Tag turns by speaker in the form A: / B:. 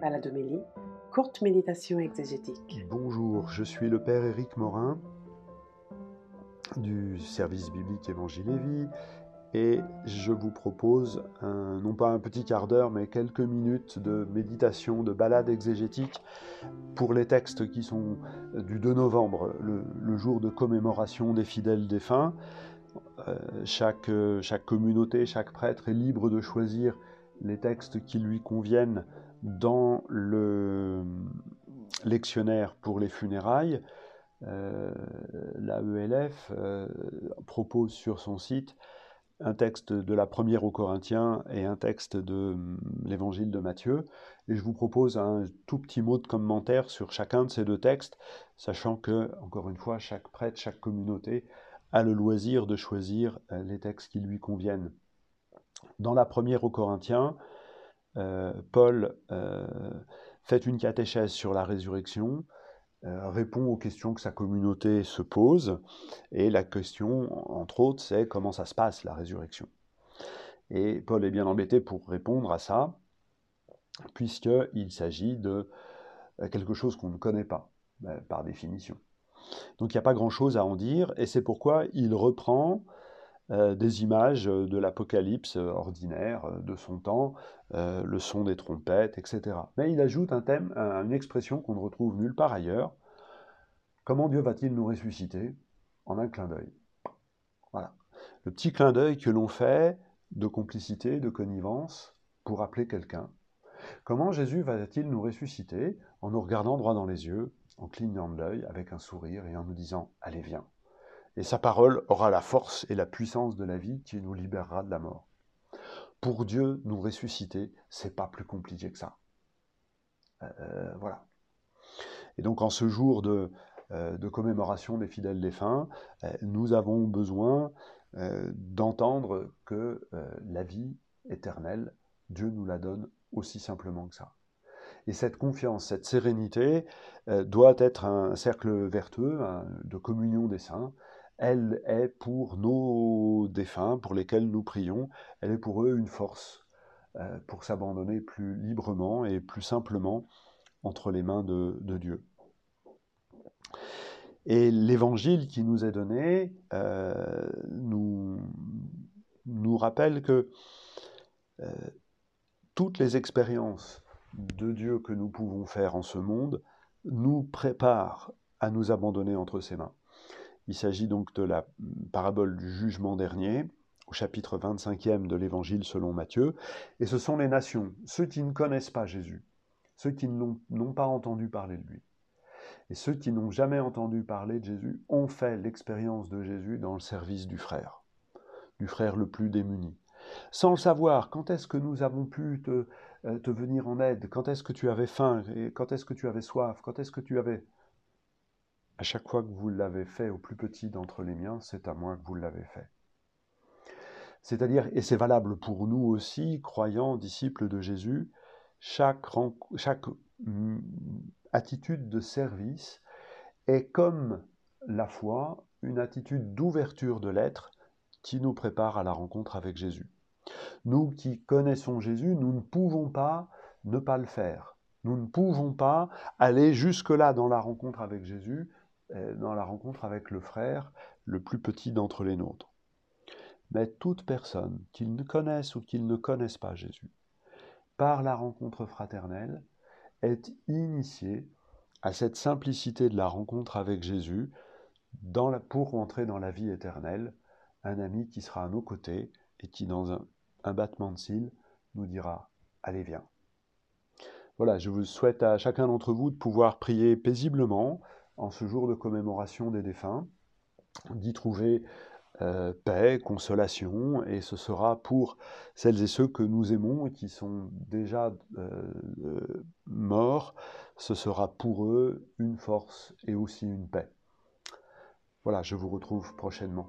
A: Baladomélie, courte méditation exégétique.
B: Bonjour, je suis le Père Éric Morin du service biblique Évangile et Vie et je vous propose non pas un petit quart d'heure mais quelques minutes de méditation, de balade exégétique pour les textes qui sont du 2 novembre, le, jour de commémoration des fidèles défunts. Euh, chaque, chaque communauté, chaque prêtre est libre de choisir les textes qui lui conviennent dans le lectionnaire pour les funérailles. Euh, ELF euh, propose sur son site un texte de la première aux Corinthiens et un texte de hum, l'évangile de Matthieu. Et je vous propose un tout petit mot de commentaire sur chacun de ces deux textes, sachant que, encore une fois, chaque prêtre, chaque communauté a le loisir de choisir euh, les textes qui lui conviennent. Dans la première aux Corinthiens, Paul euh, fait une catéchèse sur la résurrection, euh, répond aux questions que sa communauté se pose, et la question, entre autres, c'est comment ça se passe, la résurrection. Et Paul est bien embêté pour répondre à ça, puisqu'il s'agit de quelque chose qu'on ne connaît pas, par définition. Donc il n'y a pas grand-chose à en dire, et c'est pourquoi il reprend euh, des images euh, de l'apocalypse euh, ordinaire de son temps, le son des trompettes, etc. Mais il ajoute un thème, une expression qu'on ne retrouve nulle part ailleurs. Comment Dieu va-t-il nous ressusciter? En un clin d'œil. Voilà. Le petit clin d'œil que l'on fait de complicité, de connivence, pour appeler quelqu'un. Comment Jésus va-t-il nous ressusciter? En nous regardant droit dans les yeux, en clignant de l'œil, avec un sourire et en nous disant Allez, viens. Et sa parole aura la force et la puissance de la vie qui nous libérera de la mort. Pour Dieu, nous ressusciter, c'est pas plus compliqué que ça. Euh, voilà. Et donc, en ce jour de, euh, commémoration des fidèles défunts, euh, nous avons besoin d'entendre que la vie éternelle, Dieu nous la donne aussi simplement que ça. Et cette confiance, cette sérénité doit être un cercle vertueux de communion des saints, elle est pour nos défunts, pour lesquels nous prions, elle est pour eux une force euh, pour s'abandonner plus librement et plus simplement entre les mains de, Dieu. Et l'évangile qui nous est donné euh, nous, rappelle que euh, toutes les expériences de Dieu que nous pouvons faire en ce monde nous préparent à nous abandonner entre ses mains. Il s'agit donc de la parabole du jugement dernier, au chapitre 25e de l'Évangile selon Matthieu. Et ce sont les nations, ceux qui ne connaissent pas Jésus, ceux qui n'ont pas entendu parler de lui. Et ceux qui n'ont jamais entendu parler de Jésus ont fait l'expérience de Jésus dans le service du frère, du frère le plus démuni. Sans le savoir, quand est-ce que nous avons pu te, euh, te venir en aide? Quand est-ce que tu avais faim? Quand est-ce que tu avais soif? Quand est-ce que tu avais à chaque fois que vous l'avez fait au plus petit d'entre les miens, c'est à moi que vous l'avez fait. C'est-à-dire, et c'est valable pour nous aussi, croyants, disciples de Jésus, chaque, chaque mm, attitude de service est comme la foi, une attitude d'ouverture de l'être qui nous prépare à la rencontre avec Jésus. Nous qui connaissons Jésus, nous ne pouvons pas ne pas le faire. Nous ne pouvons pas aller jusque-là dans la rencontre avec Jésus dans la rencontre avec le frère le plus petit d'entre les nôtres. Mais toute personne, qu'ils ne connaissent ou qu'ils ne connaissent pas Jésus, par la rencontre fraternelle, est initiée à cette simplicité de la rencontre avec Jésus pour entrer dans la vie éternelle, un ami qui sera à nos côtés et qui, dans un battement de cils, nous dira Allez, viens. Voilà, je vous souhaite à chacun d'entre vous de pouvoir prier paisiblement, en ce jour de commémoration des défunts, d'y trouver euh, paix, consolation, et ce sera pour celles et ceux que nous aimons et qui sont déjà euh, euh, morts, ce sera pour eux une force et aussi une paix. Voilà, je vous retrouve prochainement.